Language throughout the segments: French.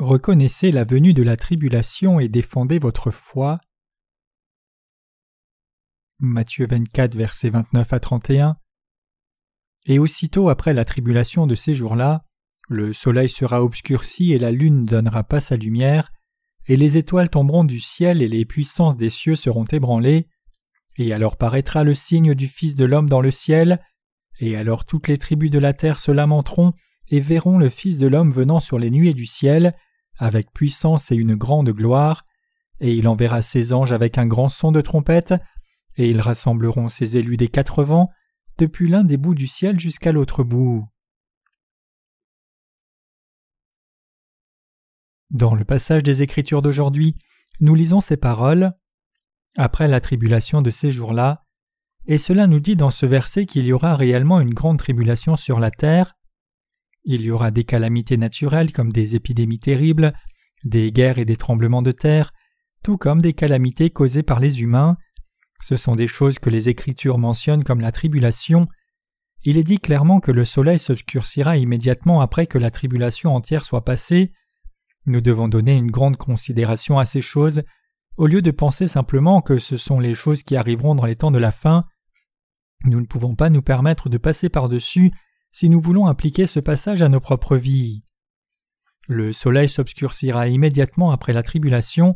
Reconnaissez la venue de la tribulation et défendez votre foi. Matthieu 24, versets 29 à 31. Et aussitôt après la tribulation de ces jours-là, le soleil sera obscurci et la lune ne donnera pas sa lumière, et les étoiles tomberont du ciel et les puissances des cieux seront ébranlées, et alors paraîtra le signe du Fils de l'homme dans le ciel, et alors toutes les tribus de la terre se lamenteront et verront le Fils de l'homme venant sur les nuées du ciel, avec puissance et une grande gloire, et il enverra ses anges avec un grand son de trompette, et ils rassembleront ses élus des quatre vents, depuis l'un des bouts du ciel jusqu'à l'autre bout. Dans le passage des Écritures d'aujourd'hui, nous lisons ces paroles après la tribulation de ces jours-là, et cela nous dit dans ce verset qu'il y aura réellement une grande tribulation sur la terre. Il y aura des calamités naturelles comme des épidémies terribles, des guerres et des tremblements de terre, tout comme des calamités causées par les humains. Ce sont des choses que les Écritures mentionnent comme la tribulation. Il est dit clairement que le soleil s'obscurcira immédiatement après que la tribulation entière soit passée. Nous devons donner une grande considération à ces choses au lieu de penser simplement que ce sont les choses qui arriveront dans les temps de la fin, nous ne pouvons pas nous permettre de passer par-dessus si nous voulons appliquer ce passage à nos propres vies. Le soleil s'obscurcira immédiatement après la tribulation.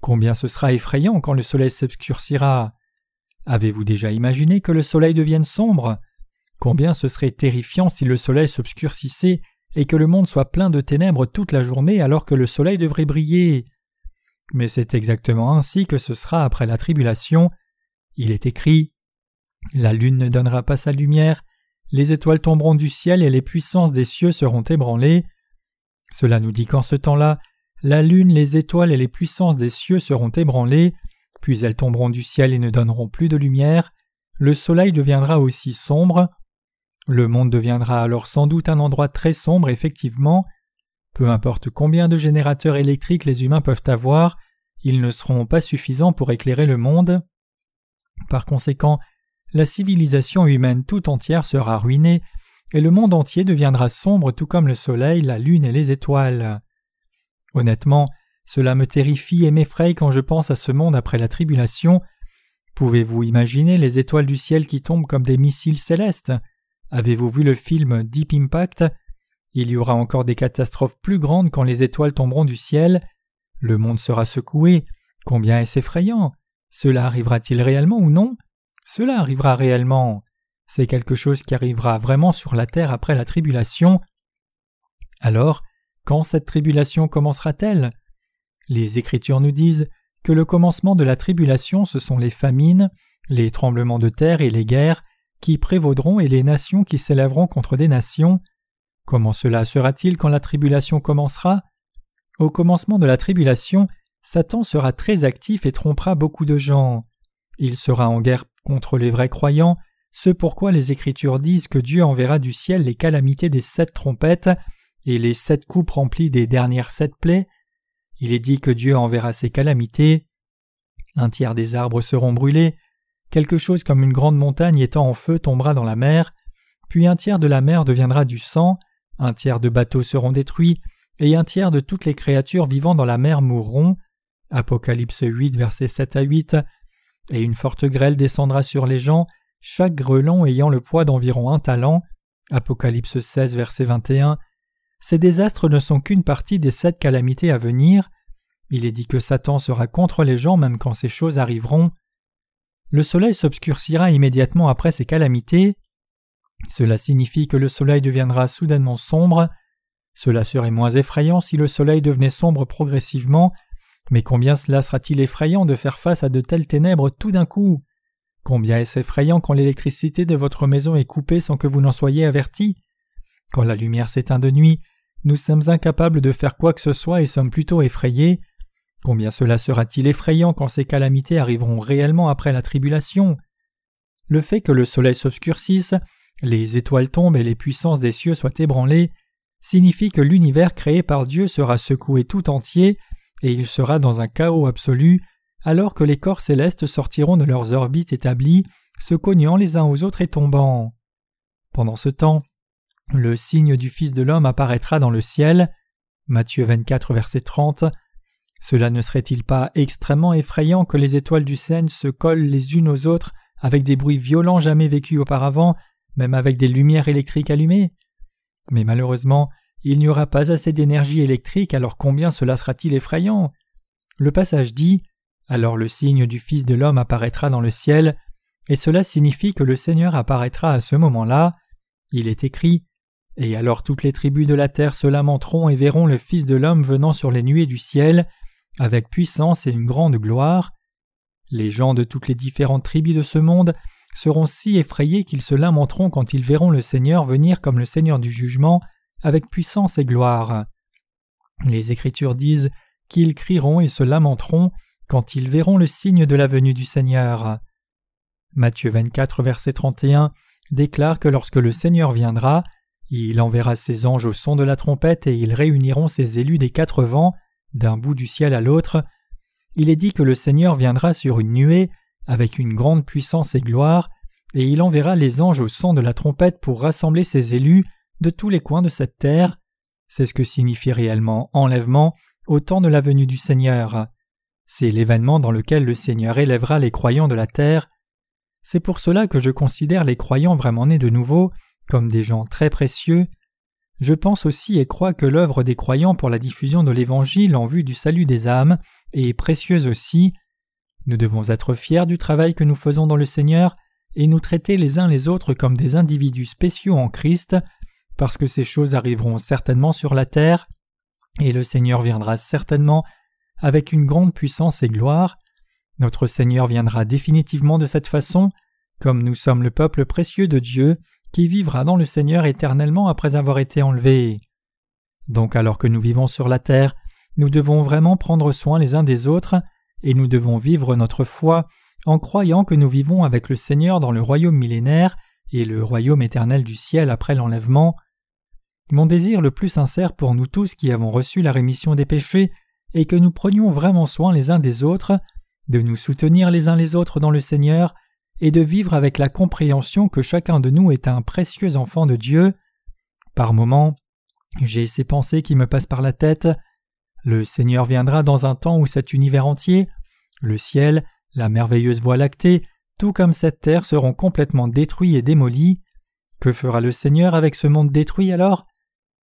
Combien ce sera effrayant quand le soleil s'obscurcira. Avez-vous déjà imaginé que le soleil devienne sombre? Combien ce serait terrifiant si le soleil s'obscurcissait et que le monde soit plein de ténèbres toute la journée alors que le soleil devrait briller. Mais c'est exactement ainsi que ce sera après la tribulation. Il est écrit La lune ne donnera pas sa lumière, les étoiles tomberont du ciel et les puissances des cieux seront ébranlées. Cela nous dit qu'en ce temps-là, la lune, les étoiles et les puissances des cieux seront ébranlées, puis elles tomberont du ciel et ne donneront plus de lumière, le soleil deviendra aussi sombre, le monde deviendra alors sans doute un endroit très sombre effectivement, peu importe combien de générateurs électriques les humains peuvent avoir, ils ne seront pas suffisants pour éclairer le monde. Par conséquent, la civilisation humaine tout entière sera ruinée, et le monde entier deviendra sombre tout comme le soleil, la lune et les étoiles. Honnêtement, cela me terrifie et m'effraie quand je pense à ce monde après la tribulation. Pouvez-vous imaginer les étoiles du ciel qui tombent comme des missiles célestes? Avez-vous vu le film Deep Impact? Il y aura encore des catastrophes plus grandes quand les étoiles tomberont du ciel. Le monde sera secoué. Combien est-ce effrayant? Cela arrivera-t-il réellement ou non? Cela arrivera réellement. C'est quelque chose qui arrivera vraiment sur la terre après la tribulation. Alors, quand cette tribulation commencera-t-elle? Les Écritures nous disent que le commencement de la tribulation ce sont les famines, les tremblements de terre et les guerres qui prévaudront et les nations qui s'élèveront contre des nations. Comment cela sera-t-il quand la tribulation commencera? Au commencement de la tribulation, Satan sera très actif et trompera beaucoup de gens. Il sera en guerre contre les vrais croyants, ce pourquoi les Écritures disent que Dieu enverra du ciel les calamités des sept trompettes et les sept coupes remplies des dernières sept plaies. Il est dit que Dieu enverra ces calamités. Un tiers des arbres seront brûlés, quelque chose comme une grande montagne étant en feu tombera dans la mer, puis un tiers de la mer deviendra du sang, un tiers de bateaux seront détruits, et un tiers de toutes les créatures vivant dans la mer mourront. Apocalypse 8, versets 7 à 8. Et une forte grêle descendra sur les gens, chaque grelon ayant le poids d'environ un talent. Apocalypse 16, verset 21. Ces désastres ne sont qu'une partie des sept calamités à venir. Il est dit que Satan sera contre les gens même quand ces choses arriveront. Le soleil s'obscurcira immédiatement après ces calamités. Cela signifie que le soleil deviendra soudainement sombre. Cela serait moins effrayant si le soleil devenait sombre progressivement, mais combien cela sera-t-il effrayant de faire face à de telles ténèbres tout d'un coup! Combien est-ce effrayant quand l'électricité de votre maison est coupée sans que vous n'en soyez averti! Quand la lumière s'éteint de nuit, nous sommes incapables de faire quoi que ce soit et sommes plutôt effrayés. Combien cela sera-t-il effrayant quand ces calamités arriveront réellement après la tribulation! Le fait que le soleil s'obscurcisse les étoiles tombent et les puissances des cieux soient ébranlées, signifie que l'univers créé par Dieu sera secoué tout entier, et il sera dans un chaos absolu, alors que les corps célestes sortiront de leurs orbites établies, se cognant les uns aux autres et tombant. Pendant ce temps, le signe du Fils de l'homme apparaîtra dans le ciel. Matthieu 24, verset 30. Cela ne serait-il pas extrêmement effrayant que les étoiles du Seine se collent les unes aux autres avec des bruits violents jamais vécus auparavant, même avec des lumières électriques allumées? Mais malheureusement, il n'y aura pas assez d'énergie électrique, alors combien cela sera-t-il effrayant? Le passage dit Alors le signe du Fils de l'homme apparaîtra dans le ciel, et cela signifie que le Seigneur apparaîtra à ce moment-là. Il est écrit Et alors toutes les tribus de la terre se lamenteront et verront le Fils de l'homme venant sur les nuées du ciel, avec puissance et une grande gloire. Les gens de toutes les différentes tribus de ce monde seront si effrayés qu'ils se lamenteront quand ils verront le Seigneur venir comme le Seigneur du jugement, avec puissance et gloire. Les Écritures disent qu'ils crieront et se lamenteront quand ils verront le signe de la venue du Seigneur. Matthieu 24, verset 31 déclare que lorsque le Seigneur viendra, il enverra ses anges au son de la trompette et ils réuniront ses élus des quatre vents, d'un bout du ciel à l'autre. Il est dit que le Seigneur viendra sur une nuée, avec une grande puissance et gloire, et il enverra les anges au son de la trompette pour rassembler ses élus de tous les coins de cette terre. C'est ce que signifie réellement enlèvement au temps de la venue du Seigneur. C'est l'événement dans lequel le Seigneur élèvera les croyants de la terre. C'est pour cela que je considère les croyants vraiment nés de nouveau comme des gens très précieux. Je pense aussi et crois que l'œuvre des croyants pour la diffusion de l'Évangile en vue du salut des âmes est précieuse aussi. Nous devons être fiers du travail que nous faisons dans le Seigneur et nous traiter les uns les autres comme des individus spéciaux en Christ parce que ces choses arriveront certainement sur la terre, et le Seigneur viendra certainement avec une grande puissance et gloire. Notre Seigneur viendra définitivement de cette façon, comme nous sommes le peuple précieux de Dieu, qui vivra dans le Seigneur éternellement après avoir été enlevé. Donc alors que nous vivons sur la terre, nous devons vraiment prendre soin les uns des autres, et nous devons vivre notre foi en croyant que nous vivons avec le Seigneur dans le royaume millénaire et le royaume éternel du ciel après l'enlèvement. Mon désir le plus sincère pour nous tous qui avons reçu la rémission des péchés est que nous prenions vraiment soin les uns des autres, de nous soutenir les uns les autres dans le Seigneur, et de vivre avec la compréhension que chacun de nous est un précieux enfant de Dieu. Par moments, j'ai ces pensées qui me passent par la tête. Le Seigneur viendra dans un temps où cet univers entier, le ciel, la merveilleuse voie lactée, tout comme cette terre seront complètement détruits et démolis. Que fera le Seigneur avec ce monde détruit alors?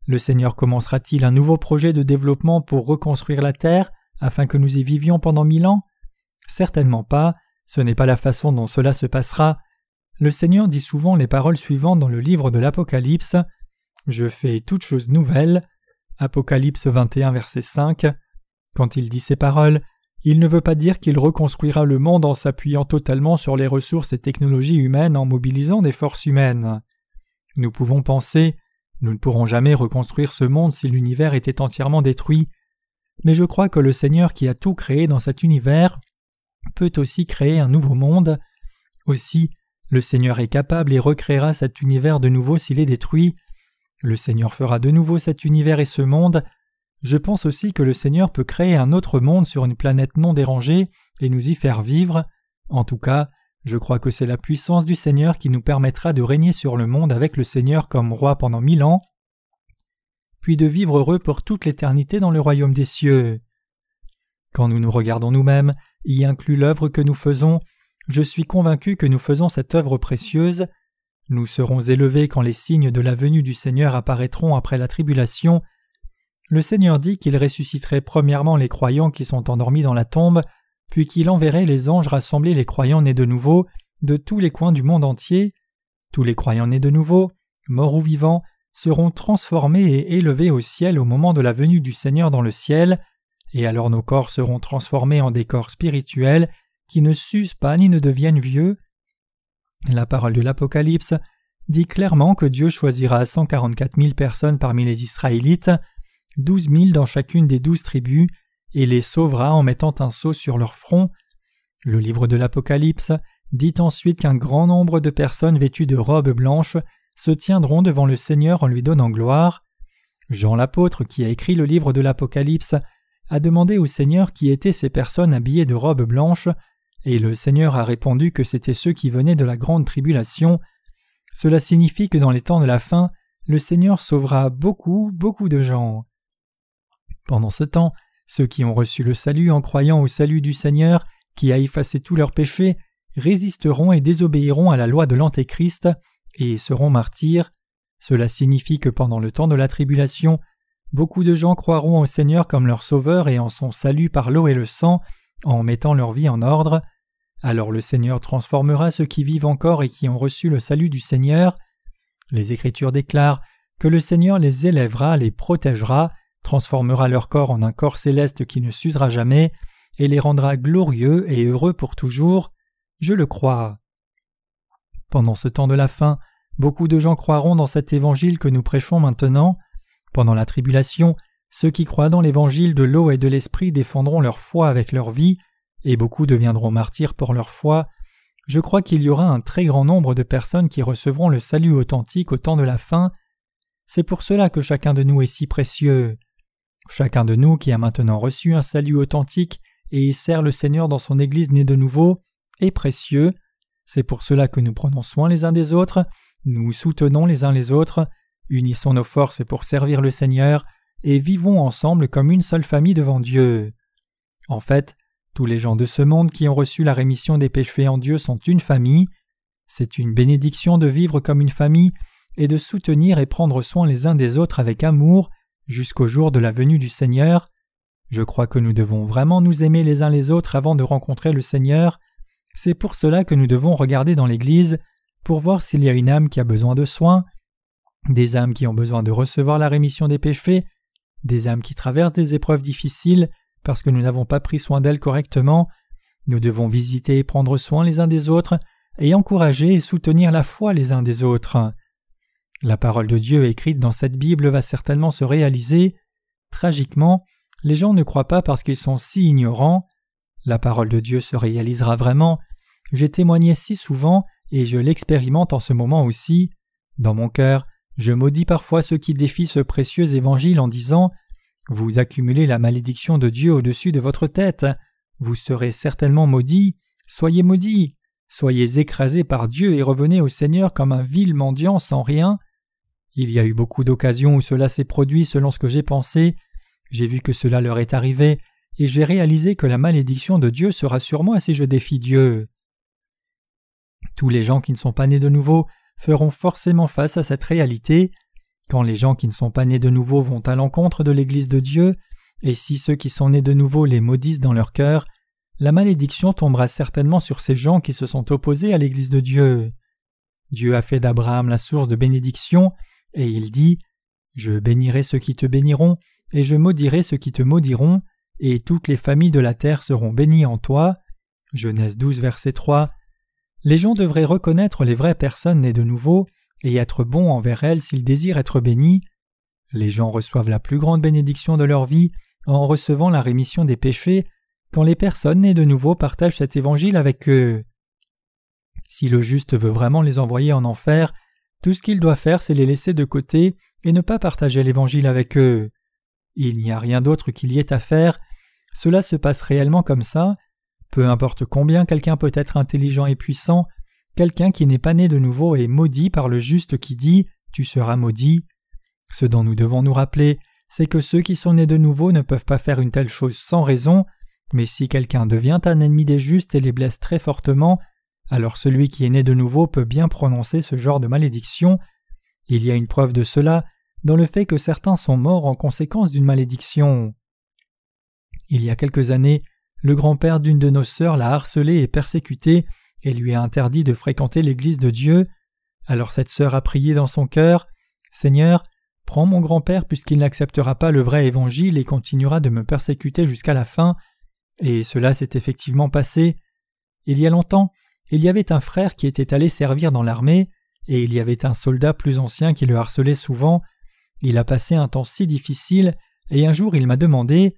Le Seigneur commencera-t-il un nouveau projet de développement pour reconstruire la terre afin que nous y vivions pendant mille ans? Certainement pas, ce n'est pas la façon dont cela se passera. Le Seigneur dit souvent les paroles suivantes dans le livre de l'Apocalypse Je fais toutes choses nouvelles. Apocalypse 21, verset 5. Quand il dit ces paroles, il ne veut pas dire qu'il reconstruira le monde en s'appuyant totalement sur les ressources et technologies humaines en mobilisant des forces humaines. Nous pouvons penser nous ne pourrons jamais reconstruire ce monde si l'univers était entièrement détruit, mais je crois que le Seigneur qui a tout créé dans cet univers peut aussi créer un nouveau monde. Aussi, le Seigneur est capable et recréera cet univers de nouveau s'il est détruit. Le Seigneur fera de nouveau cet univers et ce monde je pense aussi que le Seigneur peut créer un autre monde sur une planète non dérangée et nous y faire vivre. En tout cas, je crois que c'est la puissance du Seigneur qui nous permettra de régner sur le monde avec le Seigneur comme roi pendant mille ans, puis de vivre heureux pour toute l'éternité dans le royaume des cieux. Quand nous nous regardons nous-mêmes, y inclut l'œuvre que nous faisons, je suis convaincu que nous faisons cette œuvre précieuse. Nous serons élevés quand les signes de la venue du Seigneur apparaîtront après la tribulation, le Seigneur dit qu'il ressusciterait premièrement les croyants qui sont endormis dans la tombe, puis qu'il enverrait les anges rassembler les croyants nés de nouveau de tous les coins du monde entier? Tous les croyants nés de nouveau, morts ou vivants, seront transformés et élevés au ciel au moment de la venue du Seigneur dans le ciel, et alors nos corps seront transformés en des corps spirituels qui ne s'usent pas ni ne deviennent vieux. La parole de l'Apocalypse dit clairement que Dieu choisira cent quarante-quatre mille personnes parmi les Israélites douze mille dans chacune des douze tribus, et les sauvera en mettant un sceau sur leur front. Le livre de l'Apocalypse dit ensuite qu'un grand nombre de personnes vêtues de robes blanches se tiendront devant le Seigneur en lui donnant gloire. Jean l'apôtre, qui a écrit le livre de l'Apocalypse, a demandé au Seigneur qui étaient ces personnes habillées de robes blanches, et le Seigneur a répondu que c'étaient ceux qui venaient de la grande tribulation. Cela signifie que dans les temps de la fin, le Seigneur sauvera beaucoup, beaucoup de gens. Pendant ce temps, ceux qui ont reçu le salut en croyant au salut du Seigneur, qui a effacé tous leurs péchés, résisteront et désobéiront à la loi de l'Antéchrist et seront martyrs. Cela signifie que pendant le temps de la tribulation, beaucoup de gens croiront au Seigneur comme leur sauveur et en son salut par l'eau et le sang, en mettant leur vie en ordre. Alors le Seigneur transformera ceux qui vivent encore et qui ont reçu le salut du Seigneur. Les Écritures déclarent que le Seigneur les élèvera, les protégera, transformera leur corps en un corps céleste qui ne s'usera jamais, et les rendra glorieux et heureux pour toujours. Je le crois. Pendant ce temps de la fin, beaucoup de gens croiront dans cet évangile que nous prêchons maintenant. Pendant la tribulation, ceux qui croient dans l'évangile de l'eau et de l'esprit défendront leur foi avec leur vie, et beaucoup deviendront martyrs pour leur foi. Je crois qu'il y aura un très grand nombre de personnes qui recevront le salut authentique au temps de la fin. C'est pour cela que chacun de nous est si précieux. Chacun de nous qui a maintenant reçu un salut authentique et sert le Seigneur dans son Église née de nouveau est précieux. C'est pour cela que nous prenons soin les uns des autres, nous soutenons les uns les autres, unissons nos forces pour servir le Seigneur, et vivons ensemble comme une seule famille devant Dieu. En fait, tous les gens de ce monde qui ont reçu la rémission des péchés en Dieu sont une famille. C'est une bénédiction de vivre comme une famille et de soutenir et prendre soin les uns des autres avec amour jusqu'au jour de la venue du Seigneur. Je crois que nous devons vraiment nous aimer les uns les autres avant de rencontrer le Seigneur. C'est pour cela que nous devons regarder dans l'Église pour voir s'il y a une âme qui a besoin de soins, des âmes qui ont besoin de recevoir la rémission des péchés, des âmes qui traversent des épreuves difficiles parce que nous n'avons pas pris soin d'elles correctement. Nous devons visiter et prendre soin les uns des autres et encourager et soutenir la foi les uns des autres. La parole de Dieu écrite dans cette Bible va certainement se réaliser. Tragiquement, les gens ne croient pas parce qu'ils sont si ignorants. La parole de Dieu se réalisera vraiment. J'ai témoigné si souvent et je l'expérimente en ce moment aussi. Dans mon cœur, je maudis parfois ceux qui défient ce précieux évangile en disant Vous accumulez la malédiction de Dieu au-dessus de votre tête. Vous serez certainement maudits. Soyez maudits. Soyez écrasés par Dieu et revenez au Seigneur comme un vil mendiant sans rien. Il y a eu beaucoup d'occasions où cela s'est produit selon ce que j'ai pensé. J'ai vu que cela leur est arrivé, et j'ai réalisé que la malédiction de Dieu sera sur moi si je défie Dieu. Tous les gens qui ne sont pas nés de nouveau feront forcément face à cette réalité. Quand les gens qui ne sont pas nés de nouveau vont à l'encontre de l'Église de Dieu, et si ceux qui sont nés de nouveau les maudissent dans leur cœur, la malédiction tombera certainement sur ces gens qui se sont opposés à l'Église de Dieu. Dieu a fait d'Abraham la source de bénédiction, et il dit Je bénirai ceux qui te béniront, et je maudirai ceux qui te maudiront, et toutes les familles de la terre seront bénies en toi. Genèse 12, verset 3. Les gens devraient reconnaître les vraies personnes nées de nouveau et être bons envers elles s'ils désirent être bénis. Les gens reçoivent la plus grande bénédiction de leur vie en recevant la rémission des péchés quand les personnes nées de nouveau partagent cet évangile avec eux. Si le juste veut vraiment les envoyer en enfer, tout ce qu'il doit faire c'est les laisser de côté et ne pas partager l'évangile avec eux. Il n'y a rien d'autre qu'il y ait à faire, cela se passe réellement comme ça, peu importe combien quelqu'un peut être intelligent et puissant, quelqu'un qui n'est pas né de nouveau est maudit par le juste qui dit Tu seras maudit. Ce dont nous devons nous rappeler, c'est que ceux qui sont nés de nouveau ne peuvent pas faire une telle chose sans raison, mais si quelqu'un devient un ennemi des justes et les blesse très fortement, alors celui qui est né de nouveau peut bien prononcer ce genre de malédiction. Il y a une preuve de cela dans le fait que certains sont morts en conséquence d'une malédiction. Il y a quelques années, le grand-père d'une de nos sœurs l'a harcelé et persécuté et lui a interdit de fréquenter l'Église de Dieu. Alors cette sœur a prié dans son cœur Seigneur, prends mon grand-père puisqu'il n'acceptera pas le vrai évangile et continuera de me persécuter jusqu'à la fin. Et cela s'est effectivement passé. Il y a longtemps, il y avait un frère qui était allé servir dans l'armée, et il y avait un soldat plus ancien qui le harcelait souvent. Il a passé un temps si difficile, et un jour il m'a demandé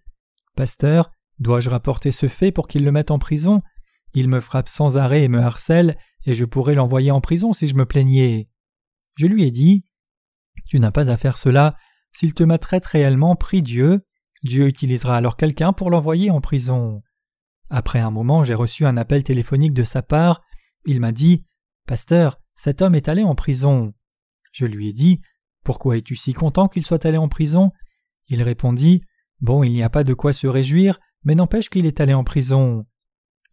Pasteur, Dois-je rapporter ce fait pour qu'il le mette en prison? Il me frappe sans arrêt et me harcèle, et je pourrais l'envoyer en prison si je me plaignais. Je lui ai dit Tu n'as pas à faire cela. S'il te maltraite réellement, prie Dieu. Dieu utilisera alors quelqu'un pour l'envoyer en prison. Après un moment, j'ai reçu un appel téléphonique de sa part. Il m'a dit Pasteur, cet homme est allé en prison. Je lui ai dit Pourquoi es-tu si content qu'il soit allé en prison? Il répondit Bon, il n'y a pas de quoi se réjouir, mais n'empêche qu'il est allé en prison.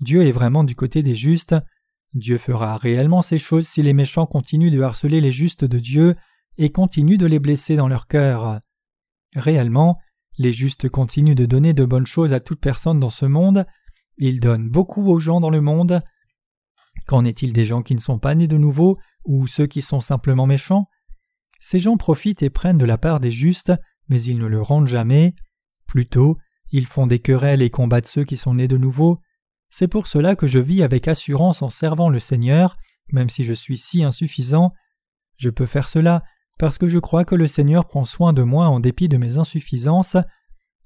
Dieu est vraiment du côté des justes. Dieu fera réellement ces choses si les méchants continuent de harceler les justes de Dieu et continuent de les blesser dans leur cœur. Réellement, les justes continuent de donner de bonnes choses à toute personne dans ce monde, ils donnent beaucoup aux gens dans le monde. Qu'en est-il des gens qui ne sont pas nés de nouveau ou ceux qui sont simplement méchants? Ces gens profitent et prennent de la part des justes, mais ils ne le rendent jamais. Plutôt, ils font des querelles et combattent ceux qui sont nés de nouveau. C'est pour cela que je vis avec assurance en servant le Seigneur, même si je suis si insuffisant. Je peux faire cela parce que je crois que le Seigneur prend soin de moi en dépit de mes insuffisances.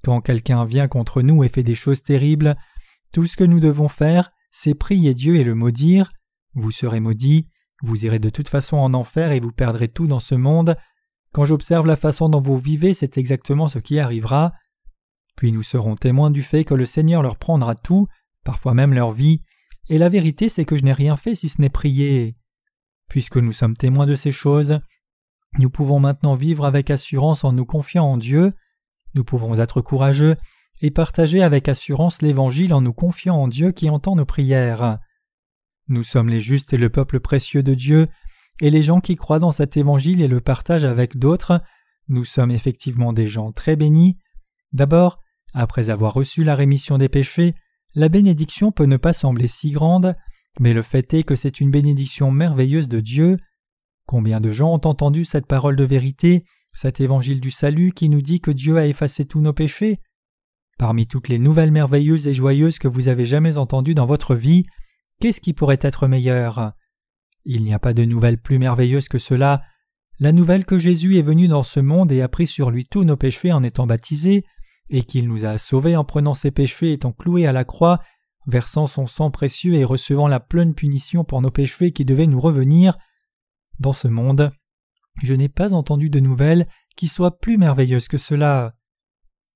Quand quelqu'un vient contre nous et fait des choses terribles, tout ce que nous devons faire, c'est prier Dieu et le maudire. Vous serez maudits, vous irez de toute façon en enfer et vous perdrez tout dans ce monde. Quand j'observe la façon dont vous vivez, c'est exactement ce qui arrivera. Puis nous serons témoins du fait que le Seigneur leur prendra tout, parfois même leur vie, et la vérité c'est que je n'ai rien fait si ce n'est prier. Puisque nous sommes témoins de ces choses, nous pouvons maintenant vivre avec assurance en nous confiant en Dieu, nous pouvons être courageux et partager avec assurance l'Évangile en nous confiant en Dieu qui entend nos prières. Nous sommes les justes et le peuple précieux de Dieu, et les gens qui croient dans cet Évangile et le partagent avec d'autres, nous sommes effectivement des gens très bénis. D'abord, après avoir reçu la rémission des péchés, la bénédiction peut ne pas sembler si grande, mais le fait est que c'est une bénédiction merveilleuse de Dieu. Combien de gens ont entendu cette parole de vérité, cet évangile du salut qui nous dit que Dieu a effacé tous nos péchés? Parmi toutes les nouvelles merveilleuses et joyeuses que vous avez jamais entendues dans votre vie, qu'est-ce qui pourrait être meilleur? Il n'y a pas de nouvelle plus merveilleuse que cela, la nouvelle que Jésus est venu dans ce monde et a pris sur lui tous nos péchés en étant baptisé, et qu'il nous a sauvés en prenant ses péchés étant cloués à la croix, versant son sang précieux et recevant la pleine punition pour nos péchés qui devaient nous revenir. Dans ce monde, je n'ai pas entendu de nouvelles qui soient plus merveilleuses que cela.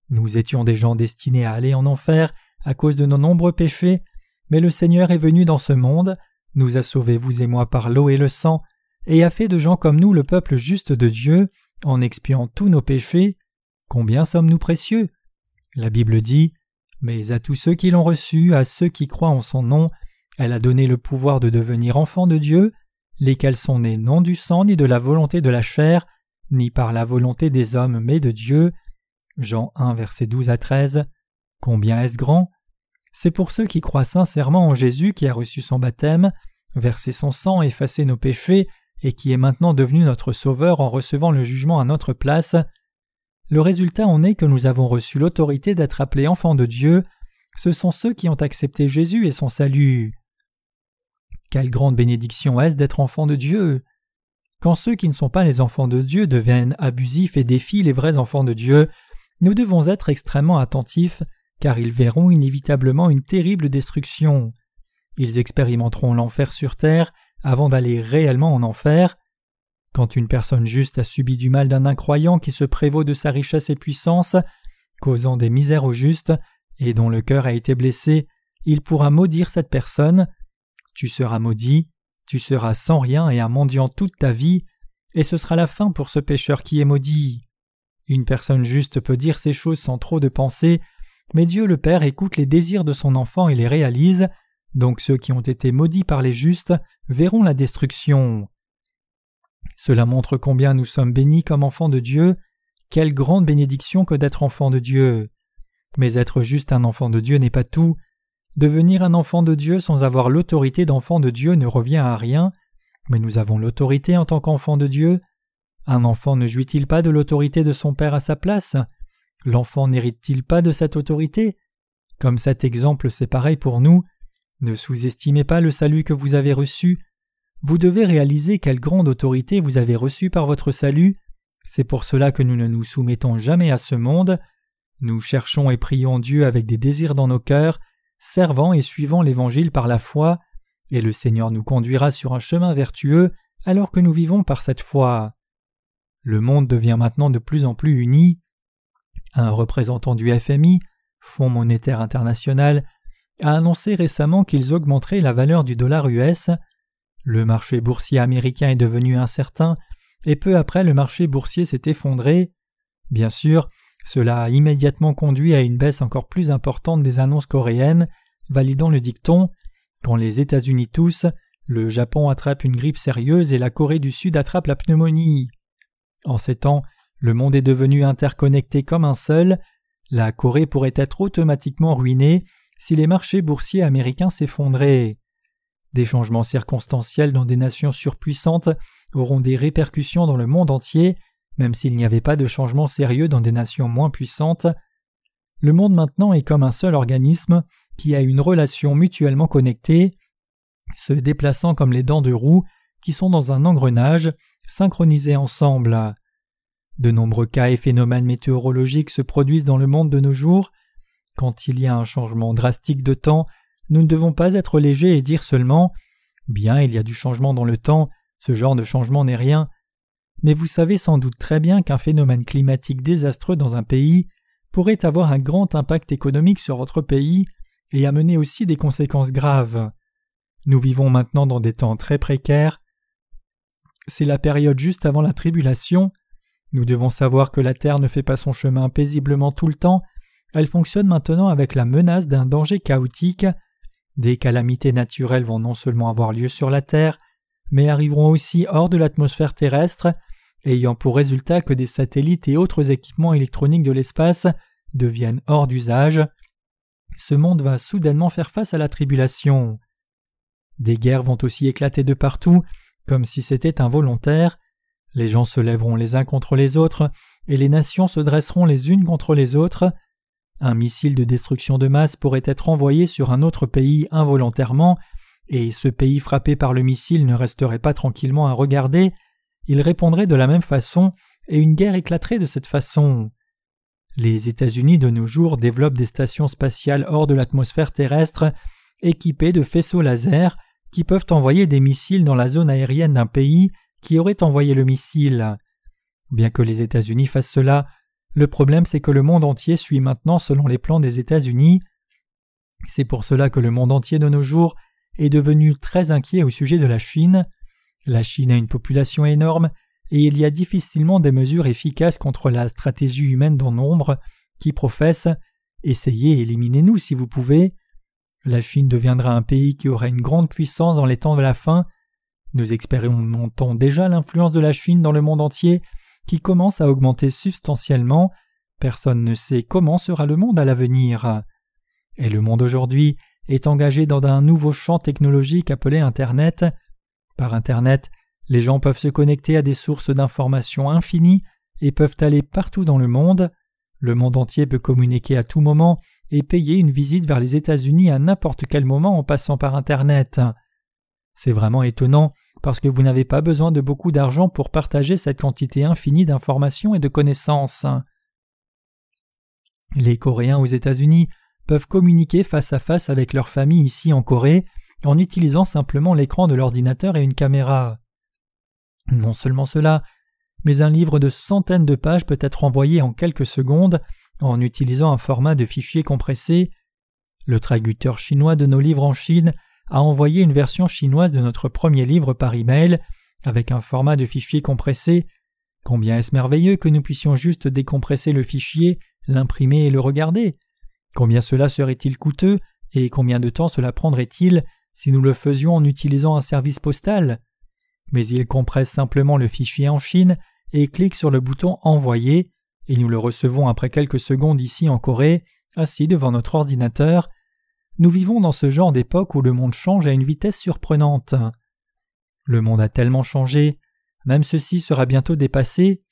Nous étions des gens destinés à aller en enfer à cause de nos nombreux péchés, mais le Seigneur est venu dans ce monde, nous a sauvés vous et moi par l'eau et le sang, et a fait de gens comme nous le peuple juste de Dieu, en expiant tous nos péchés. Combien sommes-nous précieux La Bible dit Mais à tous ceux qui l'ont reçu, à ceux qui croient en son nom, elle a donné le pouvoir de devenir enfants de Dieu, lesquels sont nés non du sang ni de la volonté de la chair, ni par la volonté des hommes, mais de Dieu. Jean 1, verset 12 à 13. Combien est-ce grand? C'est pour ceux qui croient sincèrement en Jésus qui a reçu son baptême, versé son sang, effacé nos péchés, et qui est maintenant devenu notre Sauveur en recevant le jugement à notre place. Le résultat en est que nous avons reçu l'autorité d'être appelés enfants de Dieu. Ce sont ceux qui ont accepté Jésus et son salut. Quelle grande bénédiction est-ce d'être enfant de Dieu? Quand ceux qui ne sont pas les enfants de Dieu deviennent abusifs et défient les vrais enfants de Dieu, nous devons être extrêmement attentifs, car ils verront inévitablement une terrible destruction. Ils expérimenteront l'enfer sur terre avant d'aller réellement en enfer. Quand une personne juste a subi du mal d'un incroyant qui se prévaut de sa richesse et puissance, causant des misères aux justes, et dont le cœur a été blessé, il pourra maudire cette personne, tu seras maudit, tu seras sans rien et un mendiant toute ta vie, et ce sera la fin pour ce pécheur qui est maudit. Une personne juste peut dire ces choses sans trop de pensée, mais Dieu le Père écoute les désirs de son enfant et les réalise, donc ceux qui ont été maudits par les justes verront la destruction. Cela montre combien nous sommes bénis comme enfants de Dieu, quelle grande bénédiction que d'être enfant de Dieu. Mais être juste un enfant de Dieu n'est pas tout, Devenir un enfant de Dieu sans avoir l'autorité d'enfant de Dieu ne revient à rien, mais nous avons l'autorité en tant qu'enfant de Dieu. Un enfant ne jouit-il pas de l'autorité de son Père à sa place? L'enfant n'hérite-t-il pas de cette autorité? Comme cet exemple c'est pareil pour nous, ne sous-estimez pas le salut que vous avez reçu. Vous devez réaliser quelle grande autorité vous avez reçue par votre salut. C'est pour cela que nous ne nous soumettons jamais à ce monde. Nous cherchons et prions Dieu avec des désirs dans nos cœurs, servant et suivant l'Évangile par la foi, et le Seigneur nous conduira sur un chemin vertueux alors que nous vivons par cette foi. Le monde devient maintenant de plus en plus uni. Un représentant du FMI, Fonds monétaire international, a annoncé récemment qu'ils augmenteraient la valeur du dollar US. Le marché boursier américain est devenu incertain, et peu après le marché boursier s'est effondré. Bien sûr, Cela a immédiatement conduit à une baisse encore plus importante des annonces coréennes, validant le dicton Quand les États-Unis toussent, le Japon attrape une grippe sérieuse et la Corée du Sud attrape la pneumonie. En ces temps, le monde est devenu interconnecté comme un seul. La Corée pourrait être automatiquement ruinée si les marchés boursiers américains s'effondraient. Des changements circonstanciels dans des nations surpuissantes auront des répercussions dans le monde entier, même s'il n'y avait pas de changement sérieux dans des nations moins puissantes. Le monde maintenant est comme un seul organisme qui a une relation mutuellement connectée, se déplaçant comme les dents de roue qui sont dans un engrenage, synchronisés ensemble. De nombreux cas et phénomènes météorologiques se produisent dans le monde de nos jours. Quand il y a un changement drastique de temps, nous ne devons pas être légers et dire seulement Bien, il y a du changement dans le temps, ce genre de changement n'est rien. Mais vous savez sans doute très bien qu'un phénomène climatique désastreux dans un pays pourrait avoir un grand impact économique sur votre pays et amener aussi des conséquences graves. Nous vivons maintenant dans des temps très précaires. C'est la période juste avant la tribulation. Nous devons savoir que la Terre ne fait pas son chemin paisiblement tout le temps, elle fonctionne maintenant avec la menace d'un danger chaotique. Des calamités naturelles vont non seulement avoir lieu sur la Terre, mais arriveront aussi hors de l'atmosphère terrestre, ayant pour résultat que des satellites et autres équipements électroniques de l'espace deviennent hors d'usage. Ce monde va soudainement faire face à la tribulation. Des guerres vont aussi éclater de partout, comme si c'était involontaire. Les gens se lèveront les uns contre les autres, et les nations se dresseront les unes contre les autres. Un missile de destruction de masse pourrait être envoyé sur un autre pays involontairement, et ce pays frappé par le missile ne resterait pas tranquillement à regarder, il répondrait de la même façon, et une guerre éclaterait de cette façon. Les États-Unis de nos jours développent des stations spatiales hors de l'atmosphère terrestre, équipées de faisceaux laser, qui peuvent envoyer des missiles dans la zone aérienne d'un pays qui aurait envoyé le missile. Bien que les États-Unis fassent cela, le problème c'est que le monde entier suit maintenant selon les plans des États-Unis. C'est pour cela que le monde entier de nos jours est devenu très inquiet au sujet de la Chine. La Chine a une population énorme et il y a difficilement des mesures efficaces contre la stratégie humaine dans nombre qui professe Essayez, éliminez-nous si vous pouvez. La Chine deviendra un pays qui aura une grande puissance dans les temps de la fin. Nous expérimentons déjà l'influence de la Chine dans le monde entier qui commence à augmenter substantiellement. Personne ne sait comment sera le monde à l'avenir. Et le monde aujourd'hui est engagé dans un nouveau champ technologique appelé Internet. Par Internet, les gens peuvent se connecter à des sources d'informations infinies et peuvent aller partout dans le monde. Le monde entier peut communiquer à tout moment et payer une visite vers les États-Unis à n'importe quel moment en passant par Internet. C'est vraiment étonnant parce que vous n'avez pas besoin de beaucoup d'argent pour partager cette quantité infinie d'informations et de connaissances. Les Coréens aux États-Unis peuvent communiquer face à face avec leur famille ici en Corée en utilisant simplement l'écran de l'ordinateur et une caméra. Non seulement cela, mais un livre de centaines de pages peut être envoyé en quelques secondes en utilisant un format de fichier compressé. Le traducteur chinois de nos livres en Chine a envoyé une version chinoise de notre premier livre par email avec un format de fichier compressé. Combien est-ce merveilleux que nous puissions juste décompresser le fichier, l'imprimer et le regarder Combien cela serait-il coûteux et combien de temps cela prendrait-il si nous le faisions en utilisant un service postal? Mais il compresse simplement le fichier en Chine et clique sur le bouton Envoyer, et nous le recevons après quelques secondes ici en Corée, assis devant notre ordinateur. Nous vivons dans ce genre d'époque où le monde change à une vitesse surprenante. Le monde a tellement changé, même ceci sera bientôt dépassé.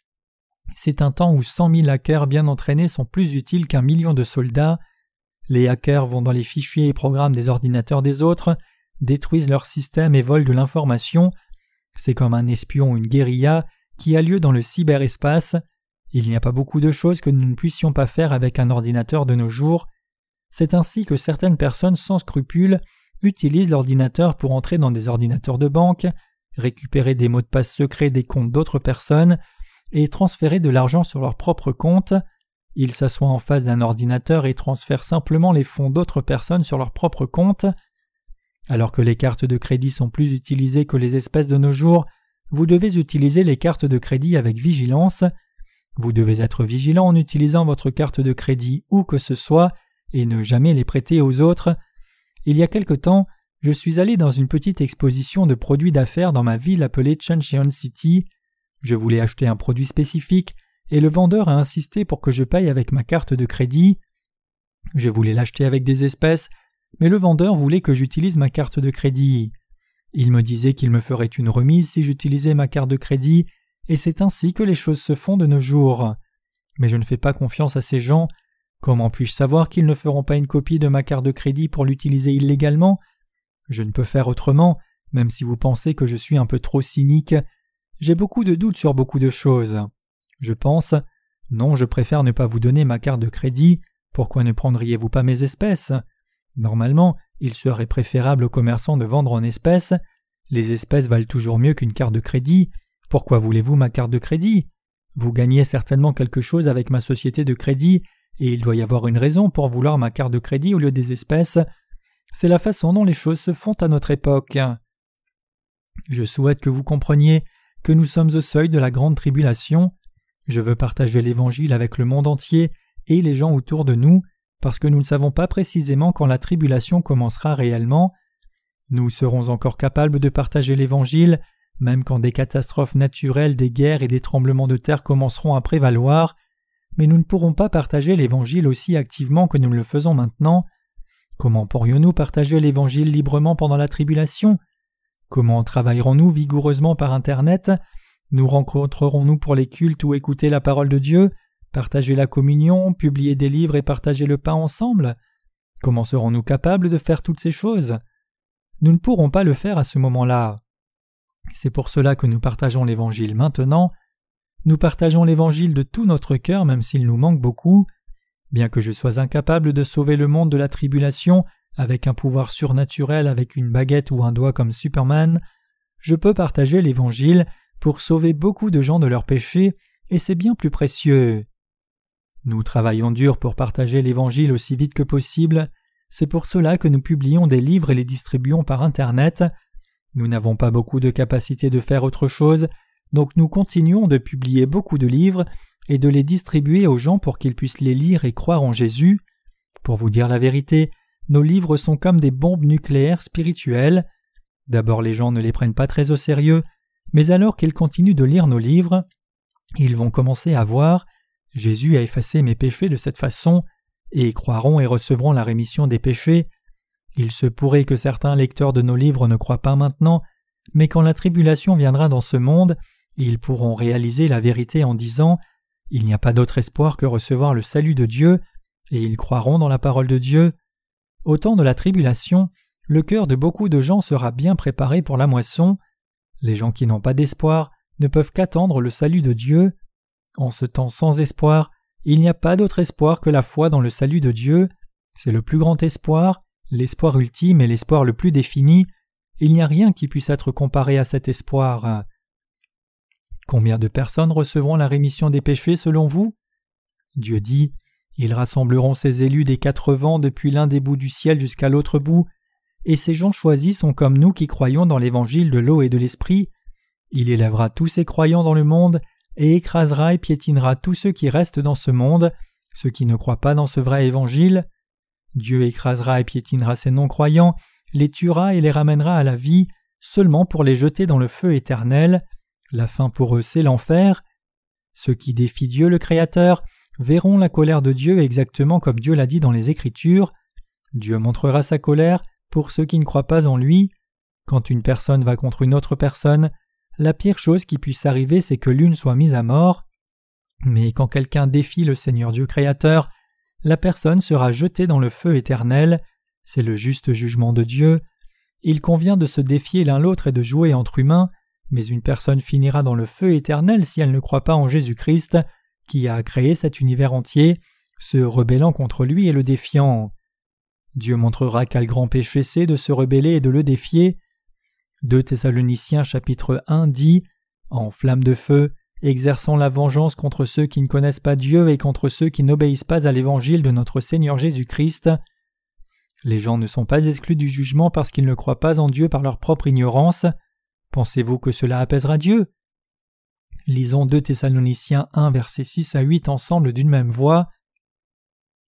C'est un temps où cent mille hackers bien entraînés sont plus utiles qu'un million de soldats, les hackers vont dans les fichiers et programmes des ordinateurs des autres, détruisent leur système et volent de l'information. C'est comme un espion ou une guérilla qui a lieu dans le cyberespace. Il n'y a pas beaucoup de choses que nous ne puissions pas faire avec un ordinateur de nos jours. C'est ainsi que certaines personnes sans scrupules utilisent l'ordinateur pour entrer dans des ordinateurs de banque, récupérer des mots de passe secrets des comptes d'autres personnes et transférer de l'argent sur leur propre compte. Ils s'assoient en face d'un ordinateur et transfèrent simplement les fonds d'autres personnes sur leur propre compte. Alors que les cartes de crédit sont plus utilisées que les espèces de nos jours, vous devez utiliser les cartes de crédit avec vigilance. Vous devez être vigilant en utilisant votre carte de crédit où que ce soit et ne jamais les prêter aux autres. Il y a quelque temps, je suis allé dans une petite exposition de produits d'affaires dans ma ville appelée Chuncheon City. Je voulais acheter un produit spécifique et le vendeur a insisté pour que je paye avec ma carte de crédit. Je voulais l'acheter avec des espèces, mais le vendeur voulait que j'utilise ma carte de crédit. Il me disait qu'il me ferait une remise si j'utilisais ma carte de crédit, et c'est ainsi que les choses se font de nos jours. Mais je ne fais pas confiance à ces gens. Comment puis-je savoir qu'ils ne feront pas une copie de ma carte de crédit pour l'utiliser illégalement? Je ne peux faire autrement, même si vous pensez que je suis un peu trop cynique. J'ai beaucoup de doutes sur beaucoup de choses. Je pense Non, je préfère ne pas vous donner ma carte de crédit. Pourquoi ne prendriez-vous pas mes espèces? Normalement, il serait préférable aux commerçants de vendre en espèces. Les espèces valent toujours mieux qu'une carte de crédit. Pourquoi voulez-vous ma carte de crédit? Vous gagnez certainement quelque chose avec ma société de crédit, et il doit y avoir une raison pour vouloir ma carte de crédit au lieu des espèces. C'est la façon dont les choses se font à notre époque. Je souhaite que vous compreniez que nous sommes au seuil de la grande tribulation. Je veux partager l'Évangile avec le monde entier et les gens autour de nous, parce que nous ne savons pas précisément quand la tribulation commencera réellement. Nous serons encore capables de partager l'Évangile, même quand des catastrophes naturelles, des guerres et des tremblements de terre commenceront à prévaloir, mais nous ne pourrons pas partager l'Évangile aussi activement que nous le faisons maintenant. Comment pourrions-nous partager l'Évangile librement pendant la tribulation? Comment travaillerons-nous vigoureusement par Internet? Nous rencontrerons-nous pour les cultes ou écouter la parole de Dieu Partager la communion, publier des livres et partager le pain ensemble? Comment serons-nous capables de faire toutes ces choses? Nous ne pourrons pas le faire à ce moment-là. C'est pour cela que nous partageons l'Évangile maintenant. Nous partageons l'Évangile de tout notre cœur même s'il nous manque beaucoup. Bien que je sois incapable de sauver le monde de la tribulation avec un pouvoir surnaturel avec une baguette ou un doigt comme Superman, je peux partager l'Évangile pour sauver beaucoup de gens de leurs péchés, et c'est bien plus précieux. Nous travaillons dur pour partager l'Évangile aussi vite que possible, c'est pour cela que nous publions des livres et les distribuons par Internet. Nous n'avons pas beaucoup de capacité de faire autre chose, donc nous continuons de publier beaucoup de livres et de les distribuer aux gens pour qu'ils puissent les lire et croire en Jésus. Pour vous dire la vérité, nos livres sont comme des bombes nucléaires spirituelles. D'abord les gens ne les prennent pas très au sérieux, mais alors qu'ils continuent de lire nos livres, ils vont commencer à voir Jésus a effacé mes péchés de cette façon, et croiront et recevront la rémission des péchés. Il se pourrait que certains lecteurs de nos livres ne croient pas maintenant, mais quand la tribulation viendra dans ce monde, ils pourront réaliser la vérité en disant Il n'y a pas d'autre espoir que recevoir le salut de Dieu, et ils croiront dans la parole de Dieu. Au temps de la tribulation, le cœur de beaucoup de gens sera bien préparé pour la moisson. Les gens qui n'ont pas d'espoir ne peuvent qu'attendre le salut de Dieu. En ce temps sans espoir, il n'y a pas d'autre espoir que la foi dans le salut de Dieu. C'est le plus grand espoir, l'espoir ultime et l'espoir le plus défini. Il n'y a rien qui puisse être comparé à cet espoir. Combien de personnes recevront la rémission des péchés selon vous? Dieu dit Ils rassembleront ces élus des quatre vents depuis l'un des bouts du ciel jusqu'à l'autre bout, et ces gens choisis sont comme nous qui croyons dans l'évangile de l'eau et de l'esprit. Il élèvera tous ces croyants dans le monde et écrasera et piétinera tous ceux qui restent dans ce monde, ceux qui ne croient pas dans ce vrai évangile. Dieu écrasera et piétinera ces non-croyants, les tuera et les ramènera à la vie, seulement pour les jeter dans le feu éternel. La fin pour eux, c'est l'enfer. Ceux qui défient Dieu le Créateur verront la colère de Dieu exactement comme Dieu l'a dit dans les Écritures. Dieu montrera sa colère pour ceux qui ne croient pas en lui. Quand une personne va contre une autre personne, la pire chose qui puisse arriver, c'est que l'une soit mise à mort. Mais quand quelqu'un défie le Seigneur Dieu créateur, la personne sera jetée dans le feu éternel. C'est le juste jugement de Dieu. Il convient de se défier l'un l'autre et de jouer entre humains, mais une personne finira dans le feu éternel si elle ne croit pas en Jésus-Christ, qui a créé cet univers entier, se rebellant contre lui et le défiant. Dieu montrera quel grand péché c'est de se rebeller et de le défier. 2 Thessaloniciens chapitre 1 dit En flamme de feu, exerçant la vengeance contre ceux qui ne connaissent pas Dieu et contre ceux qui n'obéissent pas à l'évangile de notre Seigneur Jésus-Christ. Les gens ne sont pas exclus du jugement parce qu'ils ne croient pas en Dieu par leur propre ignorance. Pensez-vous que cela apaisera Dieu? Lisons 2 Thessaloniciens 1 versets 6 à 8 ensemble d'une même voix.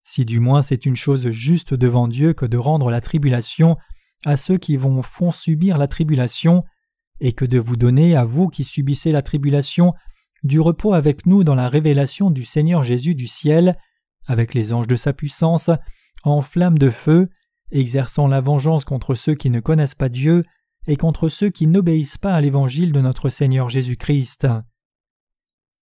Si du moins c'est une chose juste devant Dieu que de rendre la tribulation à ceux qui vont font subir la tribulation, et que de vous donner à vous qui subissez la tribulation du repos avec nous dans la révélation du Seigneur Jésus du ciel, avec les anges de sa puissance, en flamme de feu, exerçant la vengeance contre ceux qui ne connaissent pas Dieu et contre ceux qui n'obéissent pas à l'évangile de notre Seigneur Jésus-Christ.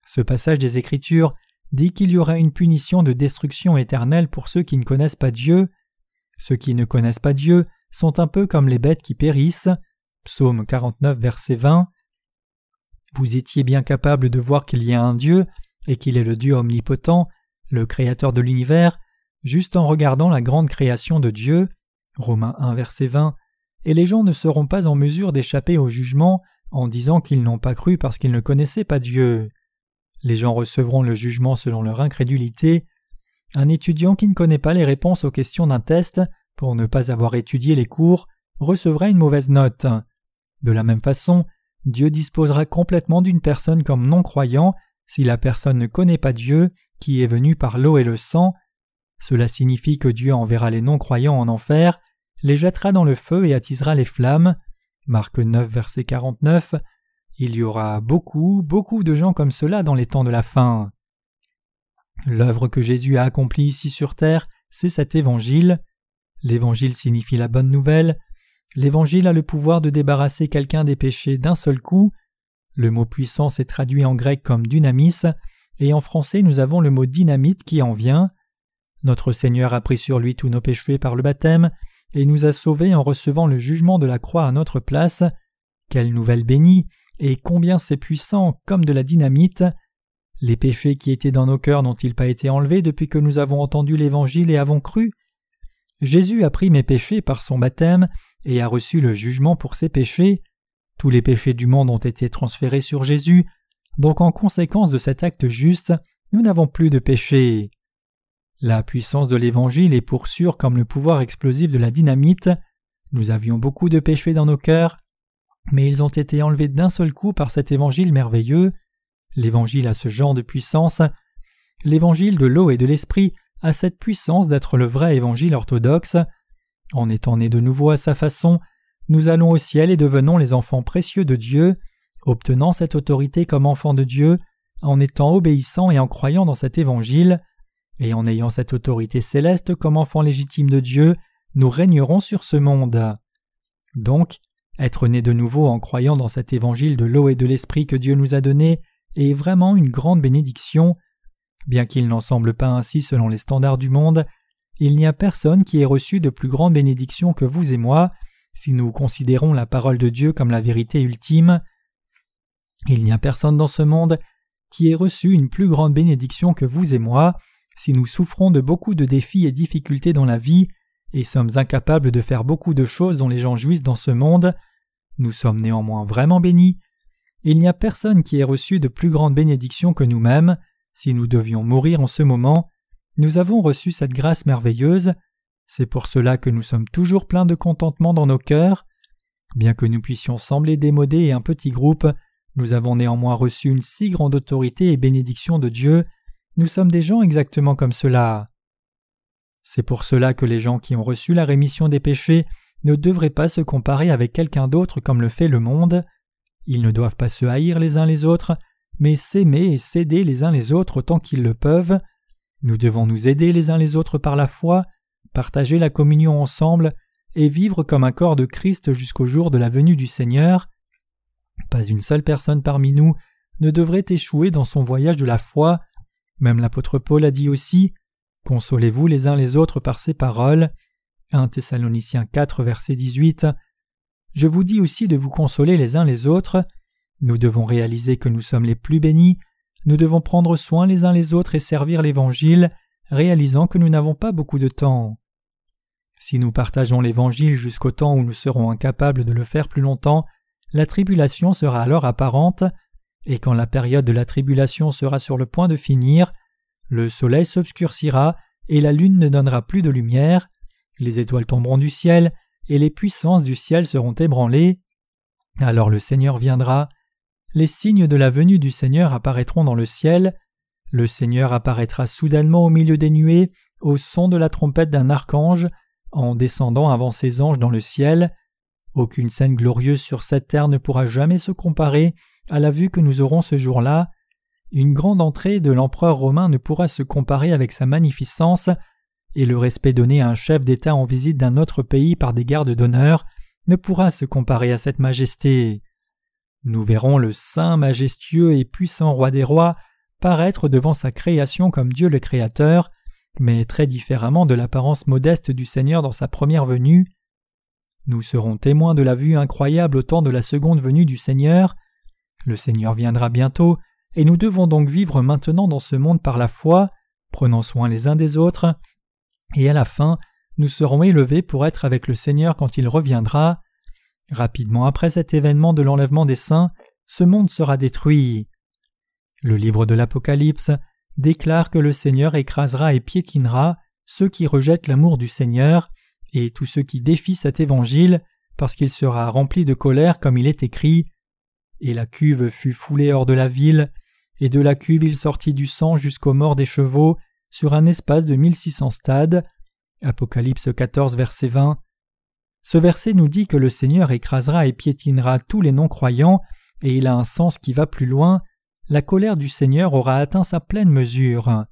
Ce passage des Écritures dit qu'il y aura une punition de destruction éternelle pour ceux qui ne connaissent pas Dieu. Ceux qui ne connaissent pas Dieu sont un peu comme les bêtes qui périssent. Psaume 49, verset 20. Vous étiez bien capable de voir qu'il y a un Dieu, et qu'il est le Dieu omnipotent, le Créateur de l'univers, juste en regardant la grande création de Dieu. Romains 1, verset 20. Et les gens ne seront pas en mesure d'échapper au jugement en disant qu'ils n'ont pas cru parce qu'ils ne connaissaient pas Dieu. Les gens recevront le jugement selon leur incrédulité. Un étudiant qui ne connaît pas les réponses aux questions d'un test, pour ne pas avoir étudié les cours, recevra une mauvaise note. De la même façon, Dieu disposera complètement d'une personne comme non-croyant si la personne ne connaît pas Dieu, qui est venu par l'eau et le sang. Cela signifie que Dieu enverra les non-croyants en enfer, les jettera dans le feu et attisera les flammes. Marc 9, verset 49. Il y aura beaucoup, beaucoup de gens comme cela dans les temps de la fin. L'œuvre que Jésus a accomplie ici sur terre, c'est cet évangile. L'évangile signifie la bonne nouvelle. L'évangile a le pouvoir de débarrasser quelqu'un des péchés d'un seul coup. Le mot puissance est traduit en grec comme dynamis, et en français nous avons le mot dynamite qui en vient. Notre Seigneur a pris sur lui tous nos péchés par le baptême, et nous a sauvés en recevant le jugement de la croix à notre place. Quelle nouvelle bénie, et combien c'est puissant comme de la dynamite. Les péchés qui étaient dans nos cœurs n'ont-ils pas été enlevés depuis que nous avons entendu l'Évangile et avons cru? Jésus a pris mes péchés par son baptême et a reçu le jugement pour ses péchés. Tous les péchés du monde ont été transférés sur Jésus, donc en conséquence de cet acte juste, nous n'avons plus de péché. La puissance de l'Évangile est pour sûr comme le pouvoir explosif de la dynamite. Nous avions beaucoup de péchés dans nos cœurs, mais ils ont été enlevés d'un seul coup par cet Évangile merveilleux. L'Évangile a ce genre de puissance. L'Évangile de l'eau et de l'Esprit a cette puissance d'être le vrai évangile orthodoxe. En étant nés de nouveau à sa façon, nous allons au ciel et devenons les enfants précieux de Dieu, obtenant cette autorité comme enfants de Dieu, en étant obéissants et en croyant dans cet évangile, et en ayant cette autorité céleste comme enfants légitimes de Dieu, nous régnerons sur ce monde. Donc, être nés de nouveau en croyant dans cet évangile de l'eau et de l'esprit que Dieu nous a donné est vraiment une grande bénédiction, Bien qu'il n'en semble pas ainsi selon les standards du monde, il n'y a personne qui ait reçu de plus grande bénédiction que vous et moi, si nous considérons la parole de Dieu comme la vérité ultime. Il n'y a personne dans ce monde qui ait reçu une plus grande bénédiction que vous et moi, si nous souffrons de beaucoup de défis et difficultés dans la vie, et sommes incapables de faire beaucoup de choses dont les gens jouissent dans ce monde, nous sommes néanmoins vraiment bénis. Il n'y a personne qui ait reçu de plus grande bénédiction que nous-mêmes, si nous devions mourir en ce moment, nous avons reçu cette grâce merveilleuse, c'est pour cela que nous sommes toujours pleins de contentement dans nos cœurs. Bien que nous puissions sembler démodés et un petit groupe, nous avons néanmoins reçu une si grande autorité et bénédiction de Dieu, nous sommes des gens exactement comme cela. C'est pour cela que les gens qui ont reçu la rémission des péchés ne devraient pas se comparer avec quelqu'un d'autre comme le fait le monde. Ils ne doivent pas se haïr les uns les autres, mais s'aimer et s'aider les uns les autres autant qu'ils le peuvent. Nous devons nous aider les uns les autres par la foi, partager la communion ensemble et vivre comme un corps de Christ jusqu'au jour de la venue du Seigneur. Pas une seule personne parmi nous ne devrait échouer dans son voyage de la foi. Même l'apôtre Paul a dit aussi Consolez-vous les uns les autres par ces paroles. 1 Thessaloniciens 4, verset 18. Je vous dis aussi de vous consoler les uns les autres. Nous devons réaliser que nous sommes les plus bénis, nous devons prendre soin les uns les autres et servir l'Évangile, réalisant que nous n'avons pas beaucoup de temps. Si nous partageons l'Évangile jusqu'au temps où nous serons incapables de le faire plus longtemps, la tribulation sera alors apparente, et quand la période de la tribulation sera sur le point de finir, le soleil s'obscurcira et la lune ne donnera plus de lumière, les étoiles tomberont du ciel, et les puissances du ciel seront ébranlées. Alors le Seigneur viendra, les signes de la venue du Seigneur apparaîtront dans le ciel, le Seigneur apparaîtra soudainement au milieu des nuées, au son de la trompette d'un archange, en descendant avant ses anges dans le ciel. Aucune scène glorieuse sur cette terre ne pourra jamais se comparer à la vue que nous aurons ce jour-là. Une grande entrée de l'empereur romain ne pourra se comparer avec sa magnificence, et le respect donné à un chef d'État en visite d'un autre pays par des gardes d'honneur ne pourra se comparer à cette majesté. Nous verrons le saint, majestueux et puissant roi des rois paraître devant sa création comme Dieu le Créateur, mais très différemment de l'apparence modeste du Seigneur dans sa première venue. Nous serons témoins de la vue incroyable au temps de la seconde venue du Seigneur. Le Seigneur viendra bientôt, et nous devons donc vivre maintenant dans ce monde par la foi, prenant soin les uns des autres, et à la fin, nous serons élevés pour être avec le Seigneur quand il reviendra. Rapidement après cet événement de l'enlèvement des saints, ce monde sera détruit. Le livre de l'Apocalypse déclare que le Seigneur écrasera et piétinera ceux qui rejettent l'amour du Seigneur et tous ceux qui défient cet évangile parce qu'il sera rempli de colère comme il est écrit. Et la cuve fut foulée hors de la ville, et de la cuve il sortit du sang jusqu'aux morts des chevaux sur un espace de mille six cents stades. Apocalypse 14, verset 20. Ce verset nous dit que le Seigneur écrasera et piétinera tous les non-croyants, et il a un sens qui va plus loin. La colère du Seigneur aura atteint sa pleine mesure.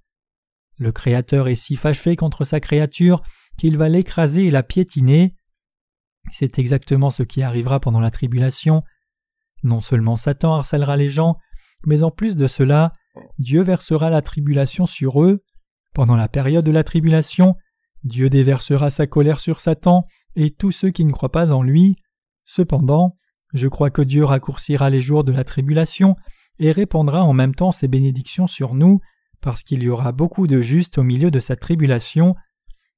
Le Créateur est si fâché contre sa créature qu'il va l'écraser et la piétiner. C'est exactement ce qui arrivera pendant la tribulation. Non seulement Satan harcèlera les gens, mais en plus de cela, Dieu versera la tribulation sur eux. Pendant la période de la tribulation, Dieu déversera sa colère sur Satan et tous ceux qui ne croient pas en lui. Cependant, je crois que Dieu raccourcira les jours de la tribulation et répandra en même temps ses bénédictions sur nous, parce qu'il y aura beaucoup de justes au milieu de cette tribulation.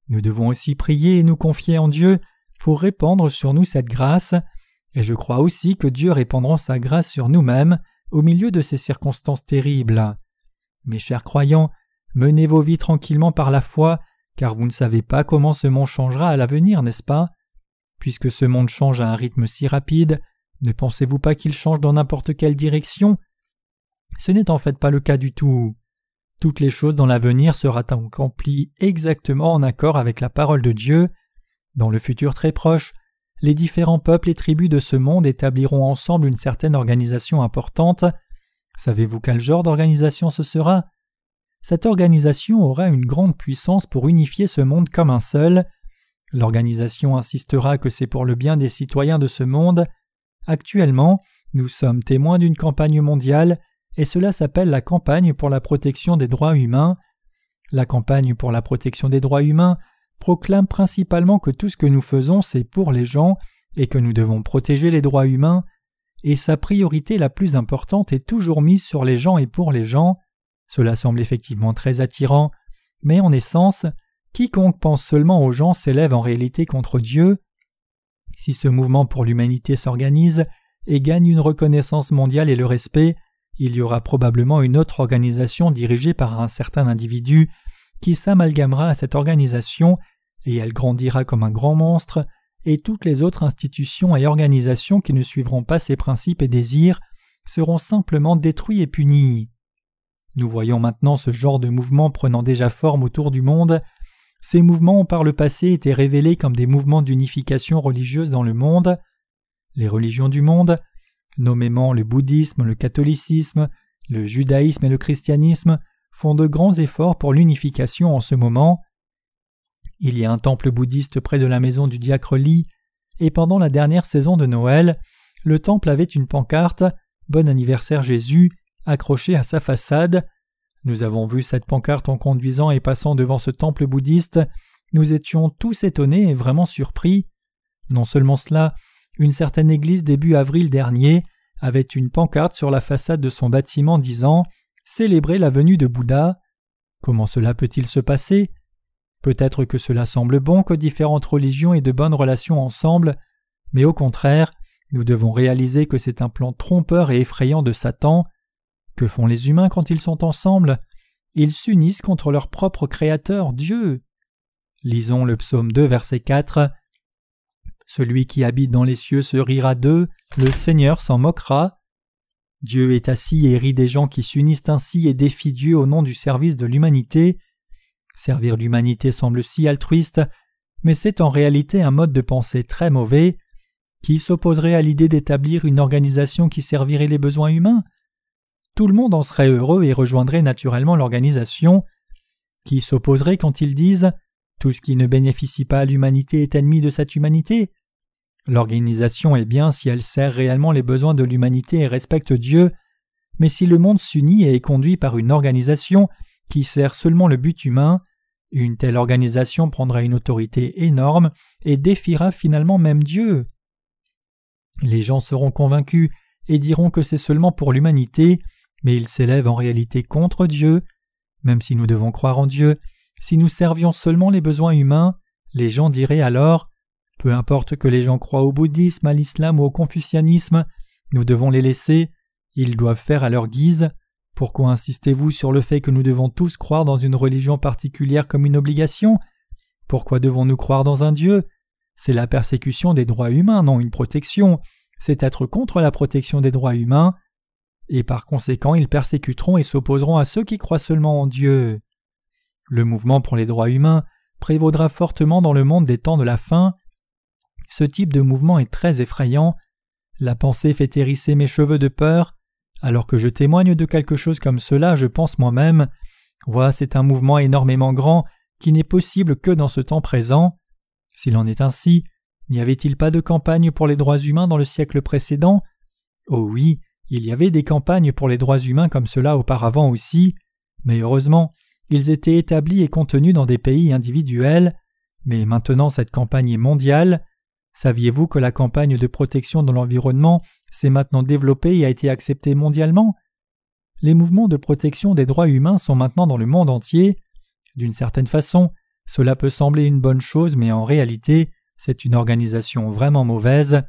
Nous devons aussi prier et nous confier en Dieu pour répandre sur nous cette grâce, et je crois aussi que Dieu répandra sa grâce sur nous-mêmes au milieu de ces circonstances terribles. Mes chers croyants, menez vos vies tranquillement par la foi car vous ne savez pas comment ce monde changera à l'avenir, n'est-ce pas? Puisque ce monde change à un rythme si rapide, ne pensez-vous pas qu'il change dans n'importe quelle direction? Ce n'est en fait pas le cas du tout. Toutes les choses dans l'avenir seront accomplies exactement en accord avec la parole de Dieu. Dans le futur très proche, les différents peuples et tribus de ce monde établiront ensemble une certaine organisation importante. Savez-vous quel genre d'organisation ce sera? Cette organisation aura une grande puissance pour unifier ce monde comme un seul. L'organisation insistera que c'est pour le bien des citoyens de ce monde. Actuellement, nous sommes témoins d'une campagne mondiale, et cela s'appelle la campagne pour la protection des droits humains. La campagne pour la protection des droits humains proclame principalement que tout ce que nous faisons c'est pour les gens et que nous devons protéger les droits humains, et sa priorité la plus importante est toujours mise sur les gens et pour les gens. Cela semble effectivement très attirant, mais en essence, quiconque pense seulement aux gens s'élève en réalité contre Dieu. Si ce mouvement pour l'humanité s'organise et gagne une reconnaissance mondiale et le respect, il y aura probablement une autre organisation dirigée par un certain individu qui s'amalgamera à cette organisation et elle grandira comme un grand monstre, et toutes les autres institutions et organisations qui ne suivront pas ses principes et désirs seront simplement détruits et punis. Nous voyons maintenant ce genre de mouvement prenant déjà forme autour du monde. Ces mouvements ont par le passé été révélés comme des mouvements d'unification religieuse dans le monde. Les religions du monde, nommément le bouddhisme, le catholicisme, le judaïsme et le christianisme, font de grands efforts pour l'unification en ce moment. Il y a un temple bouddhiste près de la maison du diacre Li, et pendant la dernière saison de Noël, le temple avait une pancarte Bon anniversaire Jésus accrochée à sa façade. Nous avons vu cette pancarte en conduisant et passant devant ce temple bouddhiste. Nous étions tous étonnés et vraiment surpris. Non seulement cela, une certaine église début avril dernier avait une pancarte sur la façade de son bâtiment disant Célébrer la venue de Bouddha. Comment cela peut-il se passer? Peut-être que cela semble bon que différentes religions aient de bonnes relations ensemble, mais au contraire, nous devons réaliser que c'est un plan trompeur et effrayant de Satan. Que font les humains quand ils sont ensemble? Ils s'unissent contre leur propre Créateur, Dieu. Lisons le psaume 2, verset 4. Celui qui habite dans les cieux se rira d'eux, le Seigneur s'en moquera. Dieu est assis et rit des gens qui s'unissent ainsi et défient Dieu au nom du service de l'humanité. Servir l'humanité semble si altruiste, mais c'est en réalité un mode de pensée très mauvais. Qui s'opposerait à l'idée d'établir une organisation qui servirait les besoins humains Tout le monde en serait heureux et rejoindrait naturellement l'organisation. Qui s'opposerait quand ils disent Tout ce qui ne bénéficie pas à l'humanité est ennemi de cette humanité L'organisation est bien si elle sert réellement les besoins de l'humanité et respecte Dieu, mais si le monde s'unit et est conduit par une organisation qui sert seulement le but humain, une telle organisation prendra une autorité énorme et défiera finalement même Dieu. Les gens seront convaincus et diront que c'est seulement pour l'humanité, mais ils s'élèvent en réalité contre Dieu. Même si nous devons croire en Dieu, si nous servions seulement les besoins humains, les gens diraient alors Peu importe que les gens croient au bouddhisme, à l'islam ou au confucianisme, nous devons les laisser, ils doivent faire à leur guise. Pourquoi insistez-vous sur le fait que nous devons tous croire dans une religion particulière comme une obligation? Pourquoi devons-nous croire dans un Dieu? C'est la persécution des droits humains, non une protection. C'est être contre la protection des droits humains. Et par conséquent, ils persécuteront et s'opposeront à ceux qui croient seulement en Dieu. Le mouvement pour les droits humains prévaudra fortement dans le monde des temps de la fin. Ce type de mouvement est très effrayant. La pensée fait hérisser mes cheveux de peur. Alors que je témoigne de quelque chose comme cela, je pense moi-même Ouais, c'est un mouvement énormément grand qui n'est possible que dans ce temps présent. S'il en est ainsi, n'y avait-il pas de campagne pour les droits humains dans le siècle précédent? Oh oui, il y avait des campagnes pour les droits humains comme cela auparavant aussi, mais heureusement, ils étaient établis et contenus dans des pays individuels, mais maintenant cette campagne est mondiale. Saviez-vous que la campagne de protection de l'environnement s'est maintenant développé et a été accepté mondialement? Les mouvements de protection des droits humains sont maintenant dans le monde entier. D'une certaine façon, cela peut sembler une bonne chose, mais en réalité, c'est une organisation vraiment mauvaise.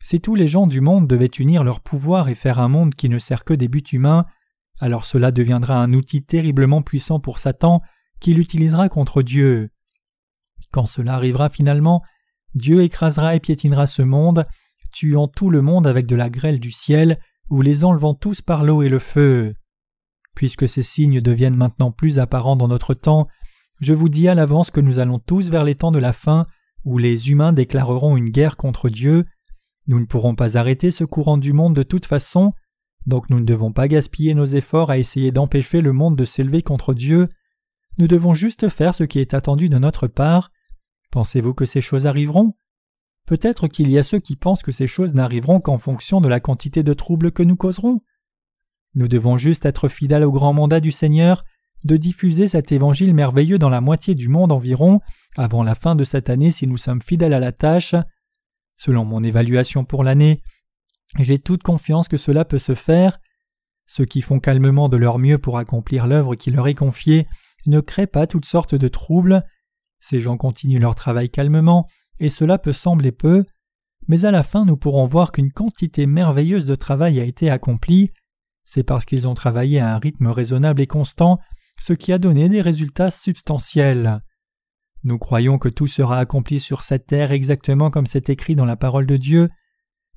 Si tous les gens du monde devaient unir leur pouvoir et faire un monde qui ne sert que des buts humains, alors cela deviendra un outil terriblement puissant pour Satan qui l'utilisera contre Dieu. Quand cela arrivera finalement, Dieu écrasera et piétinera ce monde tuant tout le monde avec de la grêle du ciel, ou les enlevant tous par l'eau et le feu. Puisque ces signes deviennent maintenant plus apparents dans notre temps, je vous dis à l'avance que nous allons tous vers les temps de la fin, où les humains déclareront une guerre contre Dieu. Nous ne pourrons pas arrêter ce courant du monde de toute façon, donc nous ne devons pas gaspiller nos efforts à essayer d'empêcher le monde de s'élever contre Dieu. Nous devons juste faire ce qui est attendu de notre part. Pensez-vous que ces choses arriveront? Peut-être qu'il y a ceux qui pensent que ces choses n'arriveront qu'en fonction de la quantité de troubles que nous causerons. Nous devons juste être fidèles au grand mandat du Seigneur de diffuser cet évangile merveilleux dans la moitié du monde environ avant la fin de cette année si nous sommes fidèles à la tâche. Selon mon évaluation pour l'année, j'ai toute confiance que cela peut se faire. Ceux qui font calmement de leur mieux pour accomplir l'œuvre qui leur est confiée ne créent pas toutes sortes de troubles. Ces gens continuent leur travail calmement et cela peut sembler peu, mais à la fin nous pourrons voir qu'une quantité merveilleuse de travail a été accomplie, c'est parce qu'ils ont travaillé à un rythme raisonnable et constant, ce qui a donné des résultats substantiels. Nous croyons que tout sera accompli sur cette terre exactement comme c'est écrit dans la parole de Dieu,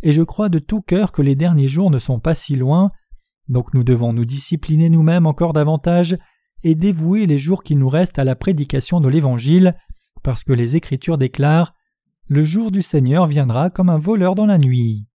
et je crois de tout cœur que les derniers jours ne sont pas si loin, donc nous devons nous discipliner nous-mêmes encore davantage et dévouer les jours qui nous restent à la prédication de l'Évangile, parce que les Écritures déclarent le jour du Seigneur viendra comme un voleur dans la nuit.